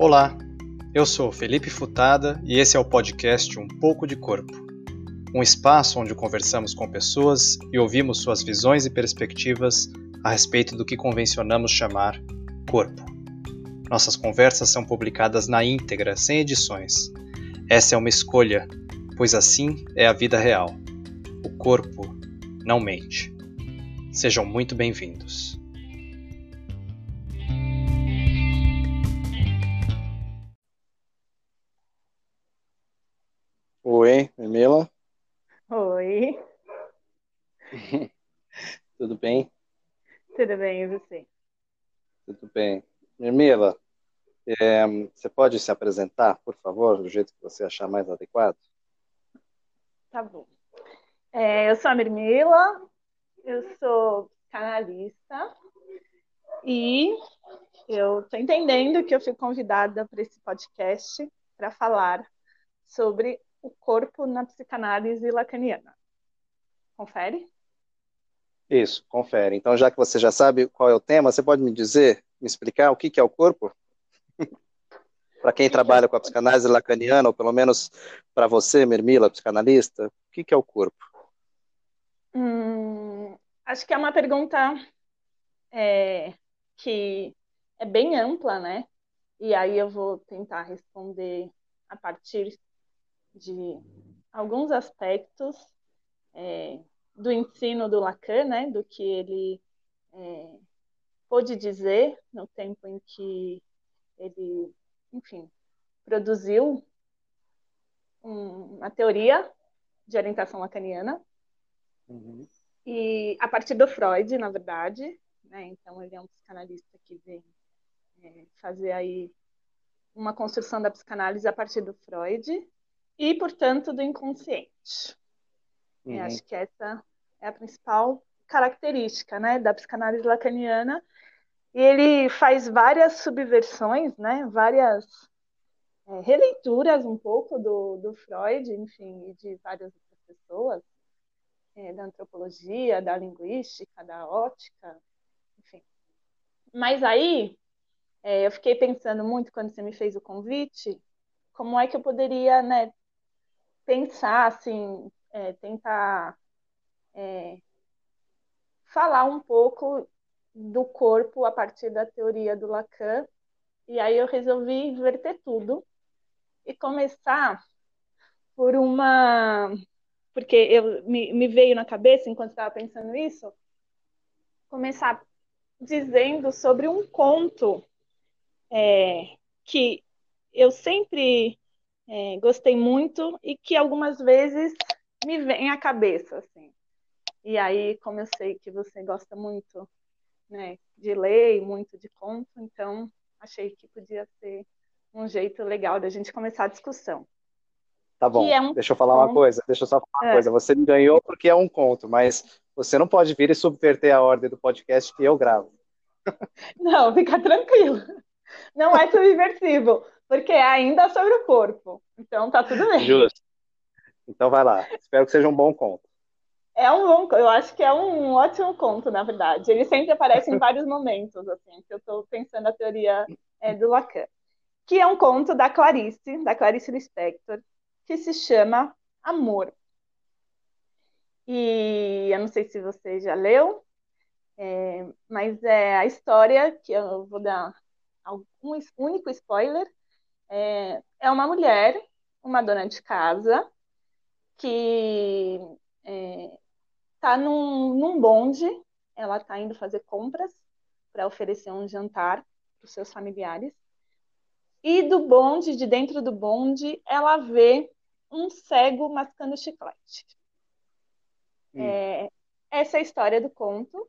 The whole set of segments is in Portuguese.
Olá, eu sou Felipe Futada e esse é o podcast Um Pouco de Corpo. Um espaço onde conversamos com pessoas e ouvimos suas visões e perspectivas a respeito do que convencionamos chamar corpo. Nossas conversas são publicadas na íntegra, sem edições. Essa é uma escolha, pois assim é a vida real. O corpo não mente. Sejam muito bem-vindos. É, você pode se apresentar, por favor, do jeito que você achar mais adequado? Tá bom. É, eu sou a Mirmila, eu sou canalista e eu tô entendendo que eu fui convidada para esse podcast para falar sobre o corpo na psicanálise lacaniana. Confere? Isso, confere. Então, já que você já sabe qual é o tema, você pode me dizer, me explicar o que que é o corpo? Para quem trabalha com a psicanálise lacaniana, ou pelo menos para você, Mirmila, psicanalista, o que que é o corpo? Hum, acho que é uma pergunta é, que é bem ampla, né? E aí eu vou tentar responder a partir de alguns aspectos é, do ensino do Lacan, né? Do que ele é, pôde dizer no tempo em que ele, enfim, produziu um- uma teoria de orientação lacaniana Uhum. e a partir do Freud, na verdade, né? Então ele é um psicanalista que vem é, fazer aí uma construção da psicanálise a partir do Freud e, portanto, do inconsciente. Eu Uhum. acho que essa é a principal característica, né, da psicanálise lacaniana. E ele faz várias subversões, né, várias é, releituras um pouco do, do Freud, enfim, e de várias outras pessoas, é, da antropologia, da linguística, da ótica, enfim. Mas aí é, eu fiquei pensando muito quando você me fez o convite, como é que eu poderia, né, pensar, assim, é, tentar é, falar um pouco do corpo a partir da teoria do Lacan. E aí eu resolvi inverter tudo e começar por uma. Porque eu, me, me veio na cabeça, enquanto estava pensando isso, começar dizendo sobre um conto é, que eu sempre é, gostei muito e que algumas vezes me vem à cabeça, assim. E aí, como eu sei que você gosta muito, né, de ler e muito de conto, então achei que podia ser um jeito legal da gente começar a discussão. Tá bom, é um deixa eu falar uma conto. coisa, deixa eu só falar uma É. coisa. Você me ganhou porque é um conto, mas você não pode vir e subverter a ordem do podcast que eu gravo. Não, fica tranquilo. Não é subversivo, porque é ainda sobre o corpo. Então tá tudo bem. Justo. Então vai lá. Espero que seja um bom conto. É um bom, eu acho que é um ótimo conto, na verdade. Ele sempre aparece em vários momentos, assim, que eu estou pensando a teoria é, do Lacan. Que é um conto da Clarice, da Clarice Lispector, que se chama Amor. E eu não sei se você já leu, é, mas é a história, que eu vou dar algum es- único spoiler, é, é uma mulher, uma dona de casa, que é, tá num, num bonde, ela tá indo fazer compras para oferecer um jantar para os seus familiares. E do bonde, de dentro do bonde, ela vê um cego mascando chiclete. Hum. É, essa é a história do conto.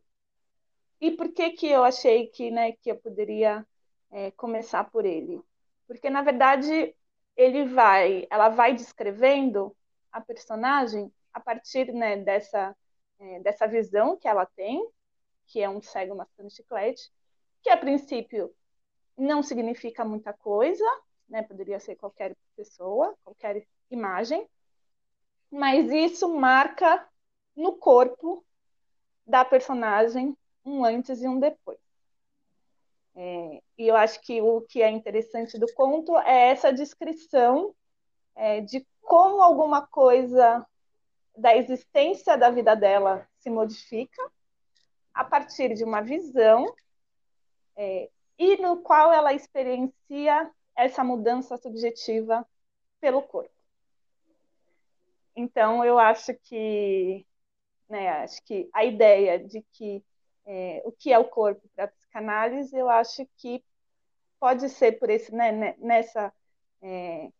E por que que eu achei que, né, que eu poderia é, começar por ele? Porque, na verdade, ele vai, ela vai descrevendo a personagem a partir, né, dessa, é, dessa visão que ela tem, que é um cego mascando chiclete, que a princípio não significa muita coisa, né? Poderia ser qualquer pessoa, qualquer imagem, mas isso marca no corpo da personagem um antes e um depois. É, e eu acho que o que é interessante do conto é essa descrição é, de como alguma coisa da existência da vida dela se modifica a partir de uma visão é, e no qual ela experiencia essa mudança subjetiva pelo corpo. Então, eu acho que, né, acho que a ideia de que é, o que é o corpo para a psicanálise, eu acho que pode ser por esse, né, né nessa é,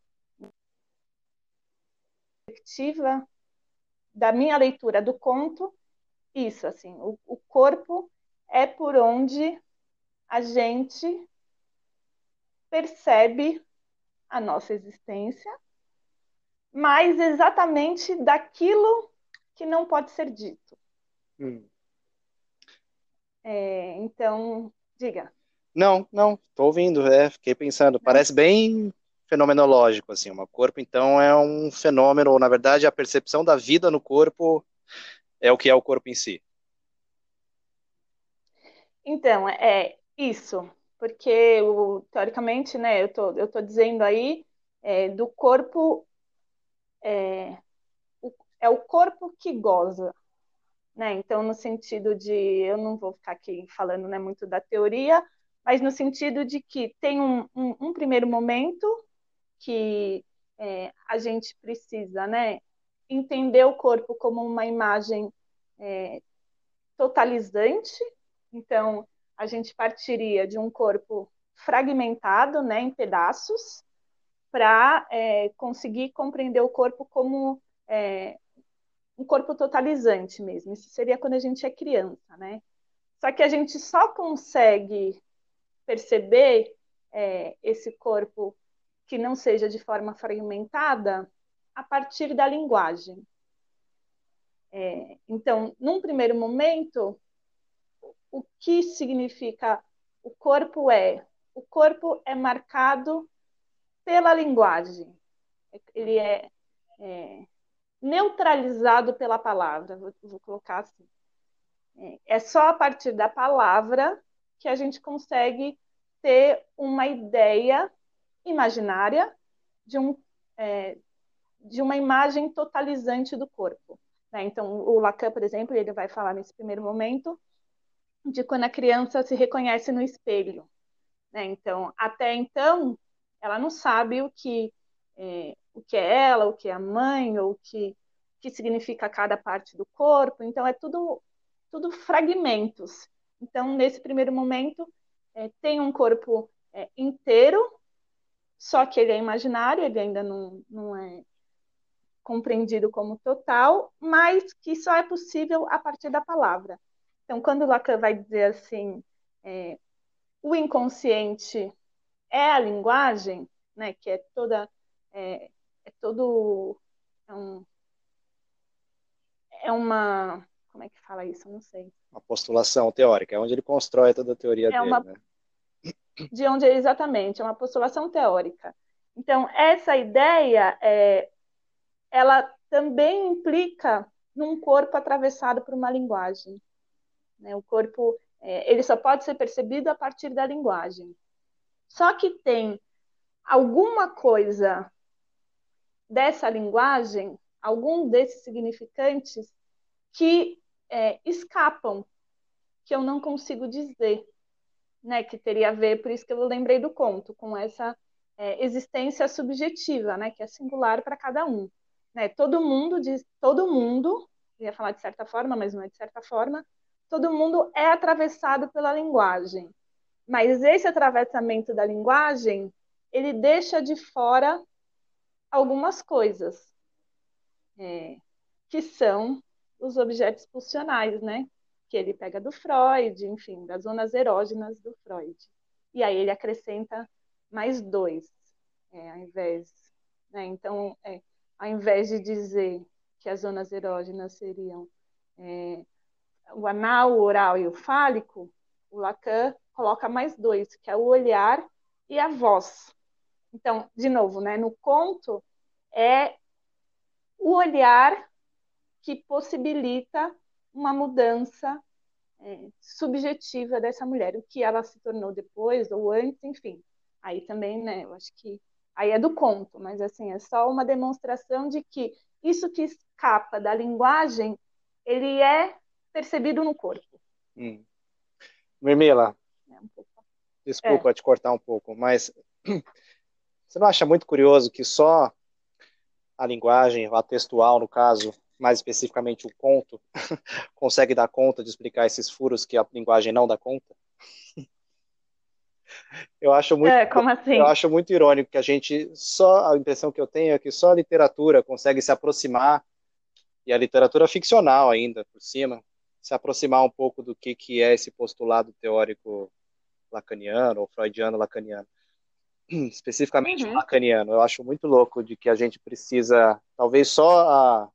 perspectiva da minha leitura do conto, isso, assim, o, o corpo é por onde a gente percebe a nossa existência, mas exatamente daquilo que não pode ser dito. Hum. É, então, diga. Não, não, estou ouvindo, é, fiquei pensando, parece bem fenomenológico, assim, o corpo, então, é um fenômeno, ou, na verdade, a percepção da vida no corpo é o que é o corpo em si. Então, é isso, porque, teoricamente, né, eu tô, eu tô dizendo aí, é, do corpo, é o, é o corpo que goza, né, então, no sentido de, eu não vou ficar aqui falando, né, muito da teoria, mas no sentido de que tem um, um, um primeiro momento que é, a gente precisa, né, entender o corpo como uma imagem é, totalizante. Então, a gente partiria de um corpo fragmentado, né, em pedaços, para é, conseguir compreender o corpo como é, um corpo totalizante mesmo. Isso seria quando a gente é criança, né? Só que a gente só consegue perceber é, esse corpo que não seja de forma fragmentada a partir da linguagem. É, então, num primeiro momento, o que significa o corpo é? O corpo é marcado pela linguagem. Ele é, é neutralizado pela palavra, vou, vou colocar assim. É, é só a partir da palavra que a gente consegue ter uma ideia imaginária de, um, é, de uma imagem totalizante do corpo. Né? Então, o Lacan, por exemplo, ele vai falar nesse primeiro momento de quando a criança se reconhece no espelho. Né? Então, até então, ela não sabe o que é, o que é ela, o que é a mãe, ou o que, que significa cada parte do corpo. Então, é tudo, tudo fragmentos. Então, nesse primeiro momento, é, tem um corpo é, inteiro só que ele é imaginário, ele ainda não, não é compreendido como total, mas que só é possível a partir da palavra. Então, quando Lacan vai dizer assim, é, o inconsciente é a linguagem, né, que é toda, é, é todo, é, um, é uma, como é que fala isso? Eu não sei. Uma postulação teórica, é onde ele constrói toda a teoria é dele, uma, né? De onde é exatamente, é uma postulação teórica. Então, essa ideia, é, ela também implica num corpo atravessado por uma linguagem. Né? O corpo, é, ele só pode ser percebido a partir da linguagem. Só que tem alguma coisa dessa linguagem, algum desses significantes que é, escapam, que eu não consigo dizer né, que teria a ver, por isso que eu lembrei do conto, com essa é, existência subjetiva, né, que é singular para cada um. Né? Todo mundo diz, todo mundo, ia falar de certa forma, mas não é de certa forma, todo mundo é atravessado pela linguagem. Mas esse atravessamento da linguagem, ele deixa de fora algumas coisas, é, que são os objetos pulsionais, né? Que ele pega do Freud, enfim, das zonas erógenas do Freud. E aí ele acrescenta mais dois, é, ao invés. Né? Então, é, ao invés de dizer que as zonas erógenas seriam é, o anal, o oral e o fálico, o Lacan coloca mais dois, que é o olhar e a voz. Então, de novo, né, no conto, é o olhar que possibilita uma mudança é, subjetiva dessa mulher, o que ela se tornou depois ou antes, enfim. Aí também, né, eu acho que aí é do conto, mas assim, é só uma demonstração de que isso que escapa da linguagem, ele é percebido no corpo. Hum. Mirmila, é um desculpa é. te cortar um pouco, mas você não acha muito curioso que só a linguagem, a textual, no caso, mais especificamente o conto, consegue dar conta de explicar esses furos que a linguagem não dá conta? Eu acho muito, é, como assim? eu acho muito irônico que a gente só a impressão que eu tenho é que só a literatura consegue se aproximar e a literatura ficcional ainda por cima se aproximar um pouco do que que é esse postulado teórico lacaniano ou freudiano lacaniano especificamente uhum. lacaniano. Eu acho muito louco de que a gente precisa, talvez só a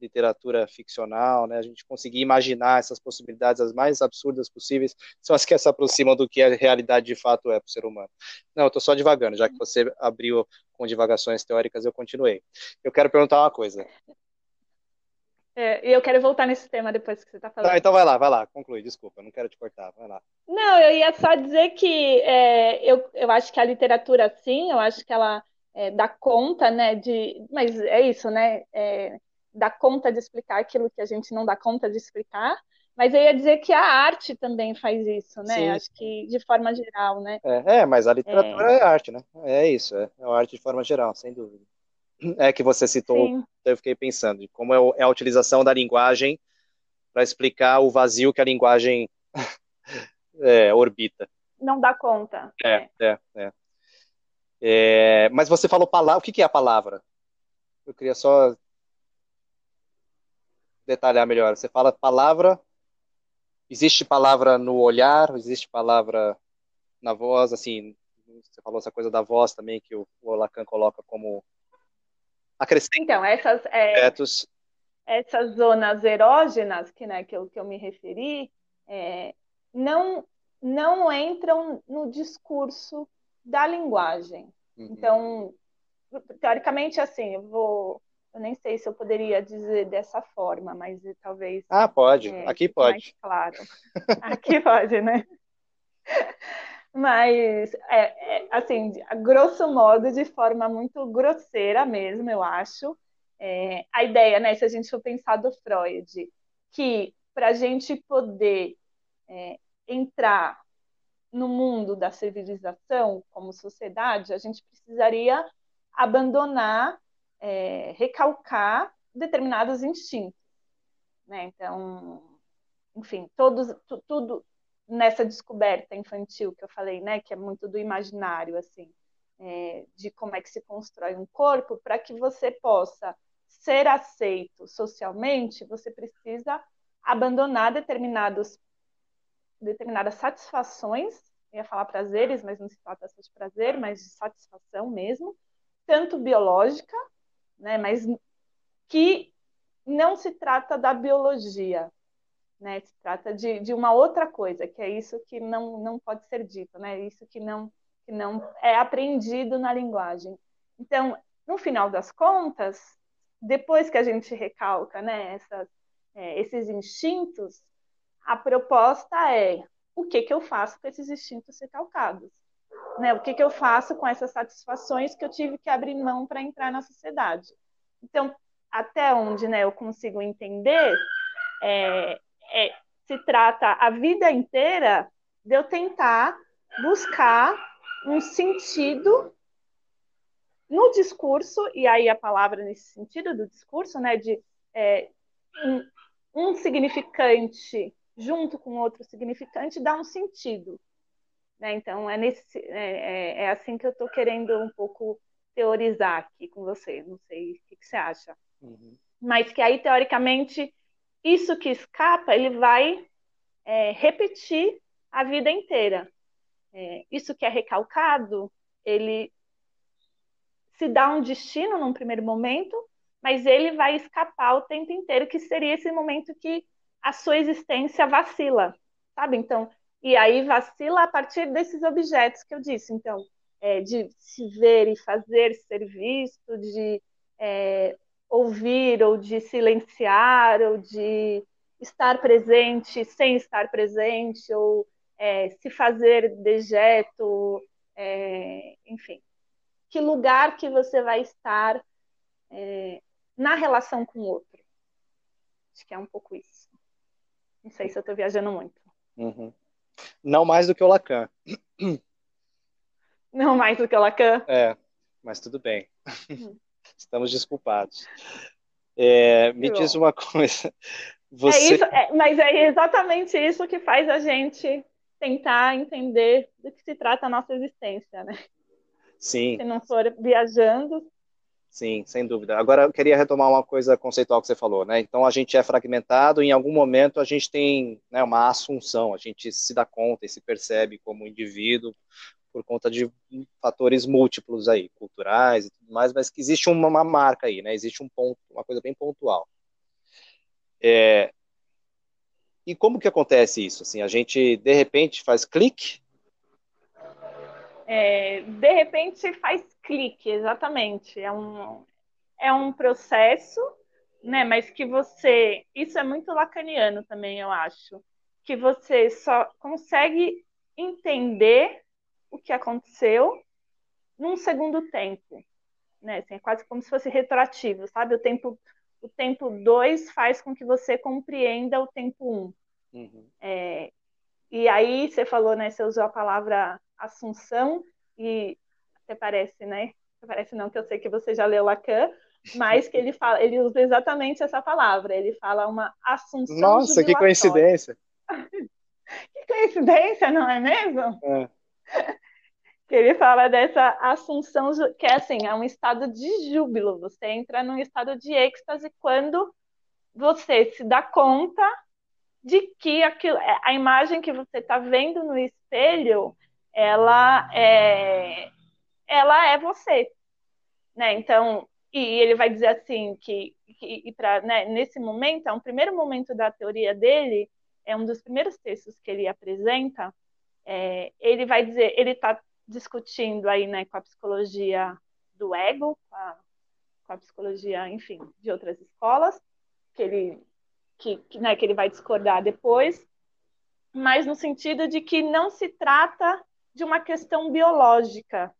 literatura ficcional, né, a gente conseguir imaginar essas possibilidades as mais absurdas possíveis, são as que se aproximam do que a realidade de fato é para o ser humano. Não, eu estou só divagando, já que você abriu com divagações teóricas, eu continuei. Eu quero perguntar uma coisa. É, e eu quero voltar nesse tema depois que você está falando. Tá, então vai lá, vai lá, conclui, desculpa, não quero te cortar, vai lá. Não, eu ia só dizer que é, eu, eu acho que a literatura, sim, eu acho que ela é, dá conta, né, de... Mas é isso, né, é, dá conta de explicar aquilo que a gente não dá conta de explicar, mas eu ia dizer que a arte também faz isso, né, sim. acho que de forma geral, né. É, é mas a literatura é, é arte, né, é isso, é, é arte de forma geral, sem dúvida é que você citou, Sim. eu fiquei pensando, de como é, é a utilização da linguagem para explicar o vazio que a linguagem é, orbita. Não dá conta. É, é, é. é mas você falou palavra, o que, que é a palavra? Eu queria só detalhar melhor. Você fala palavra, existe palavra no olhar, existe palavra na voz, assim, você falou essa coisa da voz também, que o, o Lacan coloca como acrescenta então, essas, é, essas zonas erógenas que, né, que, eu, que eu me referi é, não, não entram no discurso da linguagem. Uhum. Então, teoricamente, assim, eu vou. Eu nem sei se eu poderia dizer dessa forma, mas talvez. Ah, pode. É, Aqui pode. claro. Aqui pode, né? Mas, é, é, assim, grosso modo, de forma muito grosseira mesmo, eu acho, é, a ideia, né, se a gente for pensar do Freud, que para a gente poder é, entrar no mundo da civilização como sociedade, a gente precisaria abandonar, é, recalcar determinados instintos. Né? Então, enfim, todos, tudo, nessa descoberta infantil que eu falei, né, que é muito do imaginário, assim, é, de como é que se constrói um corpo, para que você possa ser aceito socialmente, você precisa abandonar determinados, determinadas satisfações, ia falar prazeres, mas não se trata só de prazer, mas de satisfação mesmo, tanto biológica, né, mas que não se trata da biologia, né? Se trata de, de uma outra coisa, que é isso que não, não pode ser dito, né? Isso que não, que não é aprendido na linguagem. Então, no final das contas, depois que a gente recalca né, essas, é, esses instintos, a proposta é o que, que eu faço com esses instintos recalcados? Né? O que, que eu faço com essas satisfações que eu tive que abrir mão para entrar na sociedade? Então, até onde né, eu consigo entender, é, é, se trata a vida inteira de eu tentar buscar um sentido no discurso, e aí a palavra nesse sentido do discurso, né, de é, um, um, significante junto com outro significante dá um sentido. Né? Então, é, nesse, é, é, é assim que eu estou querendo um pouco teorizar aqui com você. Não sei o que, que você acha. Uhum. Mas que aí, teoricamente, isso que escapa, ele vai é, repetir a vida inteira. É, isso que é recalcado, ele se dá um destino num primeiro momento, mas ele vai escapar o tempo inteiro, que seria esse momento que a sua existência vacila, sabe? Então, e aí vacila a partir desses objetos que eu disse. Então, é, de se ver e fazer ser visto, de é, ouvir ou de silenciar ou de estar presente sem estar presente, ou é, se fazer dejeto, é, enfim. Que lugar que você vai estar é, na relação com o outro. Acho que é um pouco isso. Não sei se eu estou viajando muito. Uhum. Não mais do que o Lacan. Não mais do que o Lacan? É, mas tudo bem. Uhum. Estamos desculpados. É, me diz uma coisa. Você... É isso, é, mas é exatamente isso que faz a gente tentar entender do que se trata a nossa existência, né? Sim. Se não for viajando. Sim, sem dúvida. Agora eu queria retomar uma coisa conceitual que você falou, né? Então a gente é fragmentado em algum momento a gente tem né, uma assunção, a gente se dá conta e se percebe como indivíduo por conta de fatores múltiplos aí, culturais e tudo mais, mas que existe uma, uma marca aí, né? Existe um ponto, uma coisa bem pontual. É, e como que acontece isso? Assim, a gente de repente faz clique? É, de repente faz clique, exatamente. É um, é um processo, né? Mas que você, isso é muito lacaniano também, eu acho, que você só consegue entender o que aconteceu num segundo tempo, né? Assim, é quase como se fosse retroativo, sabe? O tempo o tempo 2 faz com que você compreenda o tempo 1. Um. Uhum. É, e aí você falou, né? Você usou a palavra assunção e até parece, né? Parece não que eu sei que você já leu Lacan, mas que ele fala, ele usa exatamente essa palavra. Ele fala uma assunção. Nossa, que coincidência! que coincidência, não é mesmo? É. que ele fala dessa assunção, que é assim, é um estado de júbilo. Você entra num estado de êxtase quando você se dá conta de que aquilo, é, a imagem que você está vendo no espelho, ela é, ela é você, né? Então, e ele vai dizer assim que, que pra, né, nesse momento, é um primeiro momento da teoria dele, é um dos primeiros textos que ele apresenta. É, ele vai dizer, ele está discutindo aí, né, com a psicologia do ego, com a, com a psicologia, enfim, de outras escolas, que ele, que, que, né, que ele vai discordar depois, mas no sentido de que não se trata de uma questão biológica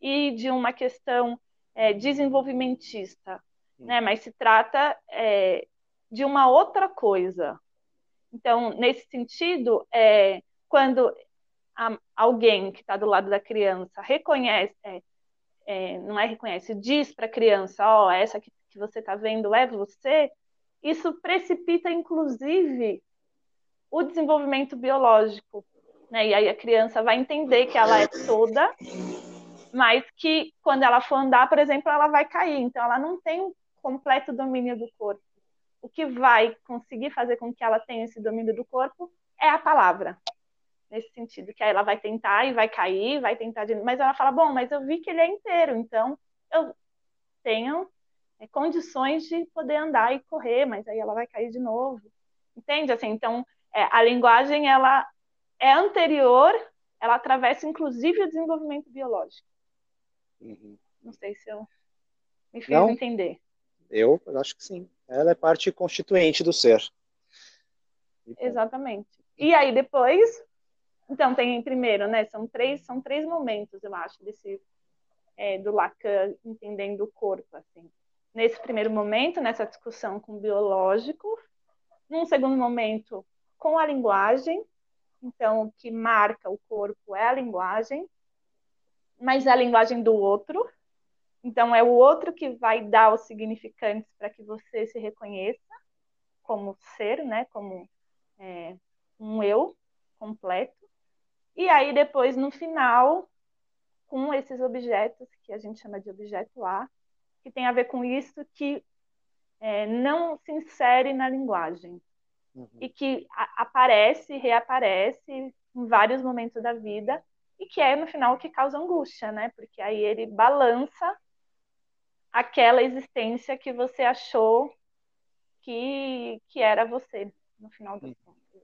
e de uma questão é, desenvolvimentista, né, mas se trata é, de uma outra coisa. Então, nesse sentido, é, quando a, alguém que está do lado da criança reconhece, é, é, não é reconhece, diz para a criança, ó, oh, essa que, que você está vendo é você, isso precipita, inclusive, o desenvolvimento biológico. Né? E aí a criança vai entender que ela é toda, mas que quando ela for andar, por exemplo, ela vai cair. Então, ela não tem um completo domínio do corpo. O que vai conseguir fazer com que ela tenha esse domínio do corpo é a palavra nesse sentido, que aí ela vai tentar e vai cair, vai tentar de... mas ela fala, bom, mas eu vi que ele é inteiro, então eu tenho é, condições de poder andar e correr, mas aí ela vai cair de novo, entende? Assim, então é, a linguagem ela é anterior, ela atravessa inclusive o desenvolvimento biológico. Uhum. Não sei se eu me fiz Não, entender. Eu acho que sim. Ela é parte constituinte do ser. Exatamente. E aí depois então, tem primeiro, né? São três, são três momentos, eu acho, desse é, do Lacan entendendo o corpo, assim. Nesse primeiro momento, nessa discussão com o biológico, num segundo momento, com a linguagem. Então, o que marca o corpo é a linguagem, mas é a linguagem do outro. Então, é o outro que vai dar os significantes para que você se reconheça como ser, né? Como é, um eu completo. E aí, depois, no final, com esses objetos, que a gente chama de objeto A, que tem a ver com isso que é, não se insere na linguagem. Uhum. E que aparece, reaparece em vários momentos da vida, e que é, no final, o que causa angústia, né? Porque aí ele balança aquela existência que você achou que, que era você, no final das uhum. contas.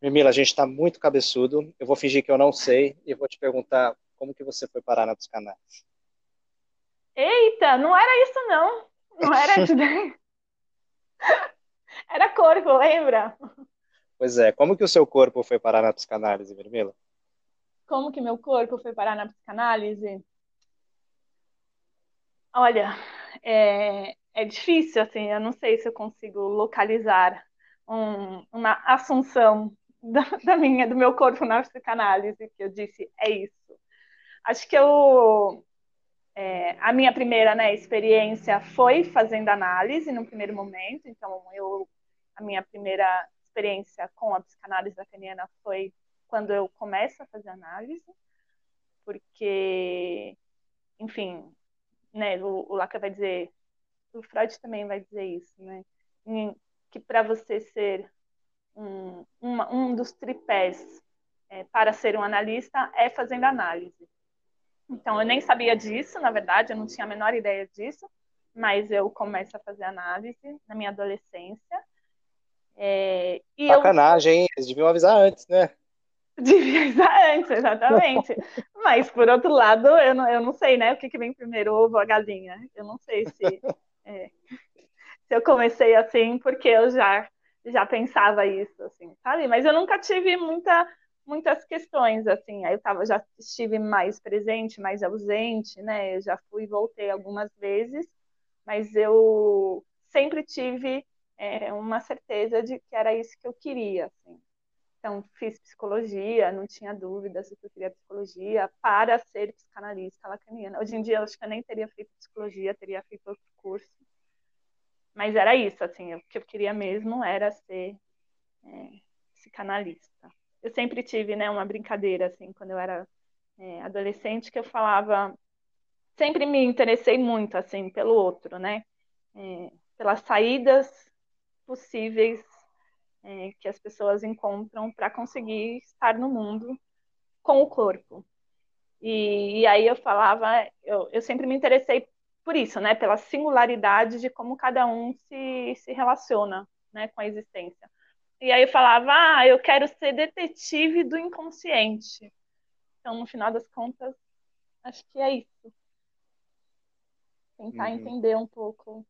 Mimila, a gente está muito cabeçudo. Eu vou fingir que eu não sei e vou te perguntar como que você foi parar na psicanálise. Eita, não era isso não. Não era isso daí. Era corpo, lembra? Pois é. Como que o seu corpo foi parar na psicanálise, Vermila? Como que meu corpo foi parar na psicanálise? Olha, é, é difícil, assim, eu não sei se eu consigo localizar um, uma assunção da, da, minha, do meu corpo na psicanálise, que eu disse, é isso. Acho que eu, é, a minha primeira né, experiência foi fazendo análise no primeiro momento, então eu, a minha primeira experiência com a psicanálise lacaniana foi quando eu começo a fazer análise, porque, enfim, né, o, o Lacan vai dizer, o Freud também vai dizer isso, né, que para você ser um, uma, um dos tripés é, para ser um analista é fazendo análise. Então, eu nem sabia disso, na verdade, eu não tinha a menor ideia disso, mas eu começo a fazer análise na minha adolescência. É, Sacanagem, eu... hein? Eles deviam avisar antes, né? Devia avisar antes, exatamente. mas, por outro lado, eu não, eu não sei, né? O que, que vem primeiro, ovo ou a galinha. Eu não sei se, é, se eu comecei assim porque eu já, já pensava isso, assim, sabe? Mas eu nunca tive muita muitas questões, assim, aí eu tava, já estive mais presente, mais ausente, né, eu já fui e voltei algumas vezes, mas eu sempre tive é, uma certeza de que era isso que eu queria, assim. Então, fiz psicologia, não tinha dúvida se eu queria psicologia para ser psicanalista lacaniana. Hoje em dia, eu acho que eu nem teria feito psicologia, teria feito outro curso. Mas era isso, assim, o que eu queria mesmo era ser é, psicanalista eu sempre tive, né, uma brincadeira, assim, quando eu era é, adolescente, que eu falava, sempre me interessei muito, assim, pelo outro, né, é, pelas saídas possíveis é, que as pessoas encontram para conseguir estar no mundo com o corpo. E, e aí eu falava, eu, eu sempre me interessei por isso, né, pela singularidade de como cada um se, se relaciona, né, com a existência. E aí eu falava, ah, eu quero ser detetive do inconsciente. Então, no final das contas, acho que é isso. Tentar uhum. entender um pouco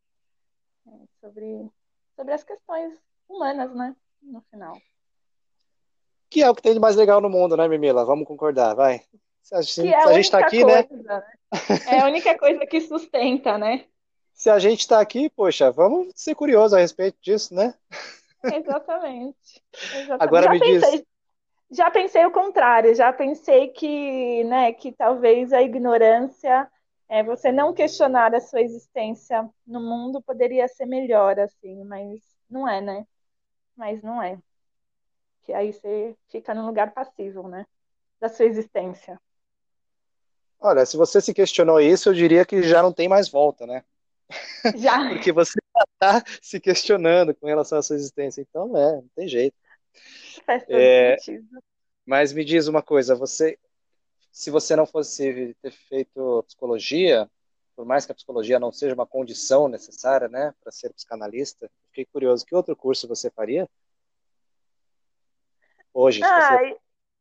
é, sobre, sobre as questões humanas, né? No final. Que é o que tem de mais legal no mundo, né, Mimila? Vamos concordar, vai. Se a gente, é a, a gente tá aqui, né? coisa, né? É a única coisa que sustenta, né? Se a gente está aqui, poxa, vamos ser curiosos a respeito disso, né? Exatamente. Exatamente. Agora já me pensei, diz. Já pensei o contrário, já pensei que, né, que talvez a ignorância, é, você não questionar a sua existência no mundo poderia ser melhor, assim, mas não é, né? Mas não é. Que aí você fica num lugar passivo, né? Da sua existência. Olha, se você se questionou isso, eu diria que já não tem mais volta, né? Já. Porque você está se questionando com relação à sua existência. Então, é, não tem jeito. Faz todo é, sentido. Mas me diz uma coisa, você, se você não fosse ter feito psicologia, por mais que a psicologia não seja uma condição necessária, né, para ser psicanalista, fiquei curioso, que outro curso você faria? Hoje, ah,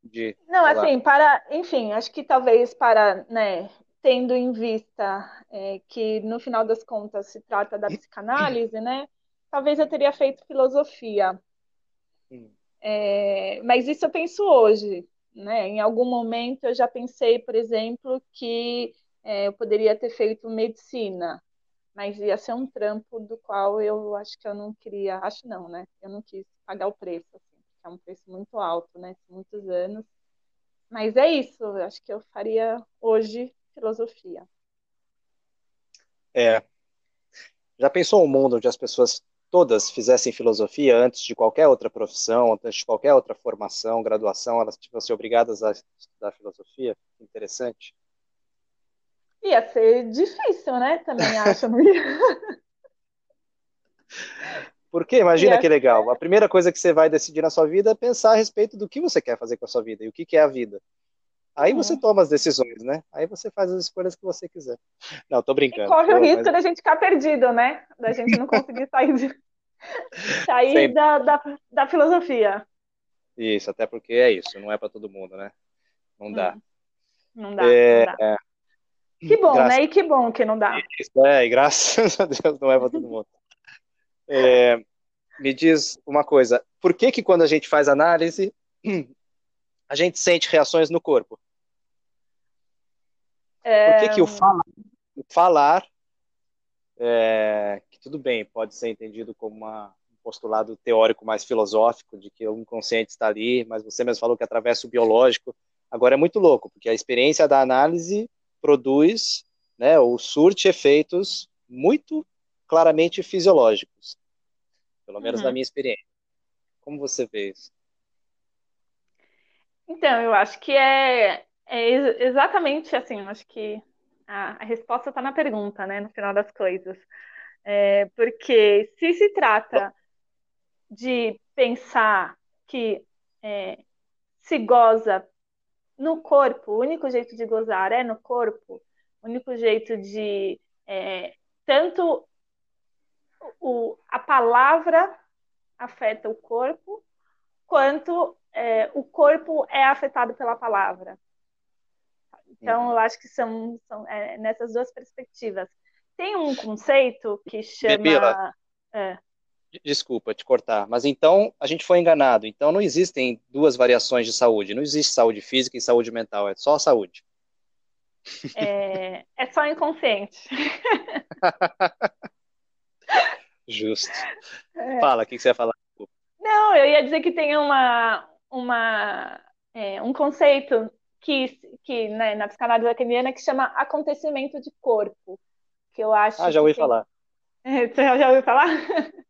de, não, assim, para, enfim, acho que talvez para, né, tendo em vista é, que, no final das contas, se trata da psicanálise, né? Talvez eu teria feito filosofia. É, mas isso eu penso hoje, né? Em algum momento eu já pensei, por exemplo, que é, eu poderia ter feito medicina, mas ia ser um trampo do qual eu acho que eu não queria, acho não, né? Eu não quis pagar o preço, assim, é um preço muito alto, né? Muitos anos. Mas é isso, eu acho que eu faria hoje filosofia. É. Já pensou um mundo onde as pessoas todas fizessem filosofia antes de qualquer outra profissão, antes de qualquer outra formação, graduação, elas fossem obrigadas a estudar filosofia? Interessante. Ia ser difícil, né? Também acho. Porque imagina que legal. A primeira coisa que você vai decidir na sua vida é pensar a respeito do que você quer fazer com a sua vida e o que, que é a vida. Aí você uhum. toma as decisões, né? Aí você faz as escolhas que você quiser. Não, tô brincando. E corre o risco mas... da gente ficar perdido, né? Da gente não conseguir sair, de... sair da, da, da, filosofia. Isso, até porque é isso, não é para todo mundo, né? Não dá. Hum. Não dá, é... não dá. Que bom, graças... né? E que bom que não dá. Isso, é, e graças a Deus não é para todo mundo. É... me diz uma coisa. Por que que quando a gente faz análise, a gente sente reações no corpo? É... Por que que o falar, o falar é, que tudo bem, pode ser entendido como uma, um postulado teórico mais filosófico, de que o inconsciente está ali, mas você mesmo falou que atravessa o biológico. Agora é muito louco, porque a experiência da análise produz, né, ou surte efeitos muito claramente fisiológicos, pelo menos uhum. na minha experiência. Como você vê isso? Então, eu acho que é, é exatamente assim, acho que a, a resposta está na pergunta, né, no final das coisas. É, porque se se trata de pensar que é, se goza no corpo, o único jeito de gozar é no corpo, o único jeito de é, tanto o, a palavra afeta o corpo, quanto é, o corpo é afetado pela palavra. Então, uhum. eu acho que são, são é, nessas duas perspectivas. Tem um conceito que chama. É. Desculpa te cortar, mas então a gente foi enganado. Então não existem duas variações de saúde. Não existe saúde física e saúde mental, é só saúde. É, é só inconsciente. Justo. É. Fala, o que você ia falar? Não, eu ia dizer que tem uma, uma, é, um conceito que, que né, na psicanálise lacaniana que chama acontecimento de corpo, que eu acho. Ah, já ouvi tem... falar. Você já ouviu falar?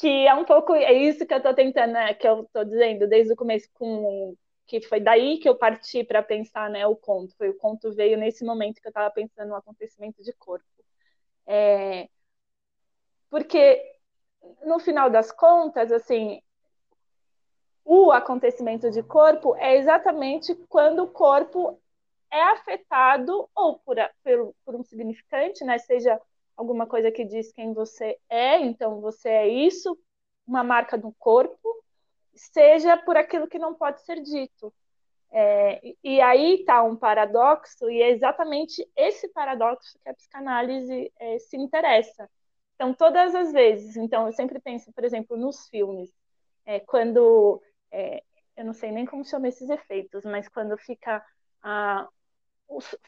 que é um pouco é isso que eu estou tentando, né, que eu estou dizendo desde o começo com que foi daí que eu parti para pensar, né, o conto. Foi o conto veio nesse momento que eu estava pensando no acontecimento de corpo. É... Porque no final das contas, assim, o acontecimento de corpo é exatamente quando o corpo é afetado ou por, por, por um significante, né? Seja alguma coisa que diz quem você é, então você é isso, uma marca do corpo, seja por aquilo que não pode ser dito. É, e aí está um paradoxo, e é exatamente esse paradoxo que a psicanálise é, se interessa. Então, todas as vezes, então, eu sempre penso, por exemplo, nos filmes, é, quando é, eu não sei nem como chama esses efeitos, mas quando fica ah,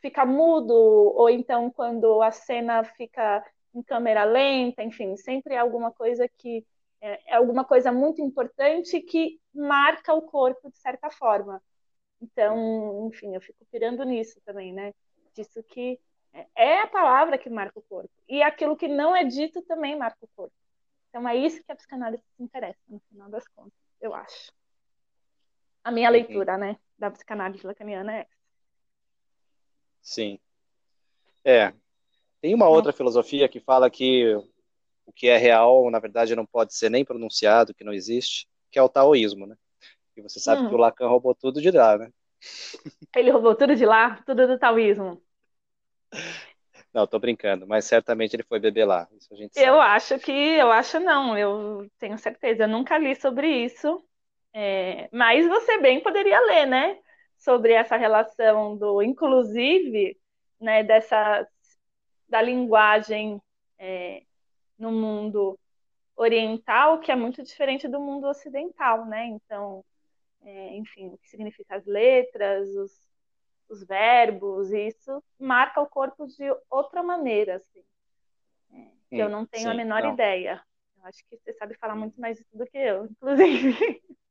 fica mudo ou então quando a cena fica em câmera lenta, enfim, sempre é alguma coisa que é, é alguma coisa muito importante que marca o corpo de certa forma. Então, enfim, eu fico pirando nisso também, né? Disso que é a palavra que marca o corpo. E aquilo que não é dito também marca o corpo. Então é isso que a psicanálise se interessa, no final das contas, eu acho. A minha uhum. leitura, né, da psicanálise lacaniana é Sim. É. Tem uma outra filosofia que fala que o que é real, na verdade, não pode ser nem pronunciado, que não existe, que é o taoísmo, né? E você sabe hum. que o Lacan roubou tudo de lá, né? Ele roubou tudo de lá, tudo do taoísmo. Não, tô brincando, mas certamente ele foi beber lá. Isso a gente sabe. Eu acho que, eu acho não, eu tenho certeza. Eu nunca li sobre isso, é, mas você bem poderia ler, né? Sobre essa relação do, inclusive, né, dessa da linguagem é, no mundo oriental, que é muito diferente do mundo ocidental, né? Então, é, enfim, o que significa as letras, os, os verbos, isso marca o corpo de outra maneira, assim, é, que eu não tenho sim, a menor não. ideia. Eu acho que você sabe falar muito mais disso do que eu, inclusive.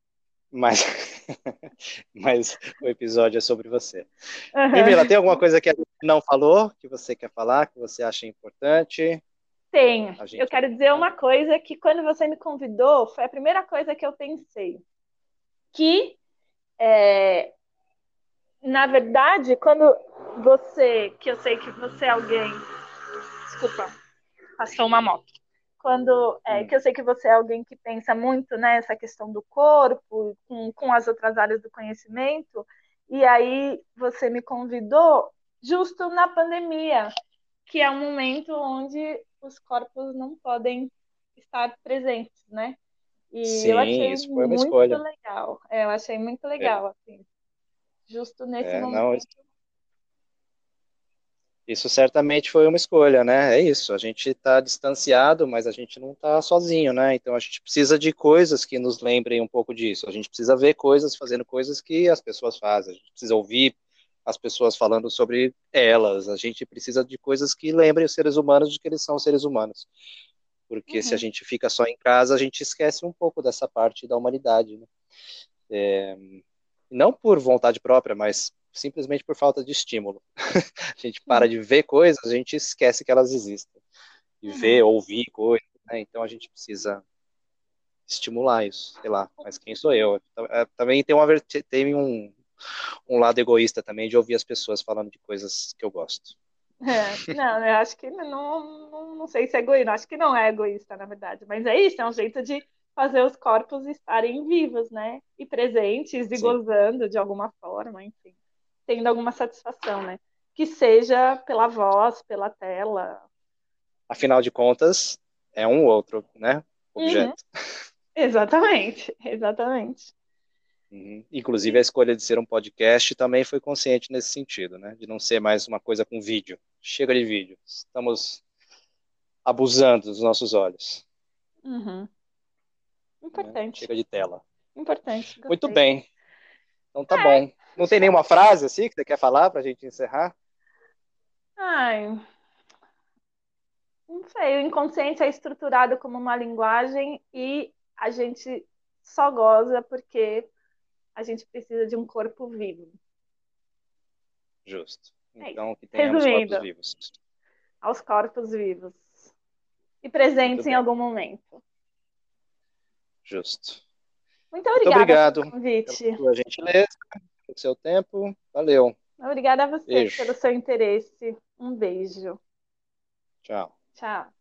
Mas, mas o episódio é sobre você. Uhum. Camila, tem alguma coisa que a gente não falou, que você quer falar, que você acha importante? Tenho. Gente... Eu quero dizer uma coisa que quando você me convidou, foi a primeira coisa que eu pensei. Que, é, na verdade, quando você, que eu sei que você é alguém... Desculpa, passou uma moto quando é, que eu sei que você é alguém que pensa muito nessa questão do corpo, com, com as outras áreas do conhecimento, e aí você me convidou justo na pandemia, que é um momento onde os corpos não podem estar presentes, né? E Sim, eu achei isso foi uma muito escolha. legal. É, eu achei muito legal, é. assim. Justo nesse é, momento. Não, Isso certamente foi uma escolha, né? É isso. A gente está distanciado, mas a gente não está sozinho, né? Então a gente precisa de coisas que nos lembrem um pouco disso. A gente precisa ver coisas fazendo coisas que as pessoas fazem. A gente precisa ouvir as pessoas falando sobre elas. A gente precisa de coisas que lembrem os seres humanos de que eles são seres humanos. Porque uhum. se a uhum. gente fica só em casa, a gente esquece um pouco dessa parte da humanidade. Né? É, não por vontade própria, mas simplesmente por falta de estímulo. a gente para de ver coisas, a gente esquece que elas existem. E uhum. ver, ouvir coisas, né? Então a gente precisa estimular isso, sei lá, mas quem sou eu? É, também tem, uma, tem um, um lado egoísta também de ouvir as pessoas falando de coisas que eu gosto. É, não, eu acho que não, não, não sei se é egoísta, acho que não é egoísta, na verdade, mas é isso, é um jeito de fazer os corpos estarem vivos, né? E presentes e Sim. gozando de alguma forma, enfim tendo alguma satisfação, né? Que seja pela voz, pela tela. Afinal de contas, é um outro, né? Objeto. Uhum. Exatamente, exatamente. Uhum. Inclusive a escolha de ser um podcast também foi consciente nesse sentido, né? De não ser mais uma coisa com vídeo. Chega de vídeo. Estamos abusando dos nossos olhos. Uhum. Importante. Chega de tela. Importante. Gostei. Muito bem. Então tá é. bom. Não tem nenhuma frase assim que você quer falar para a gente encerrar? Ai. Não sei, o inconsciente é estruturado como uma linguagem e a gente só goza porque a gente precisa de um corpo vivo. Justo. É então, que tenhamos corpos vivos. Aos corpos vivos. E presentes em algum momento. Justo. Muito obrigada Muito obrigado pelo convite. Pela sua gentileza pelo seu tempo. Valeu. Obrigada a você beijo. pelo seu interesse. Um beijo. Tchau. Tchau.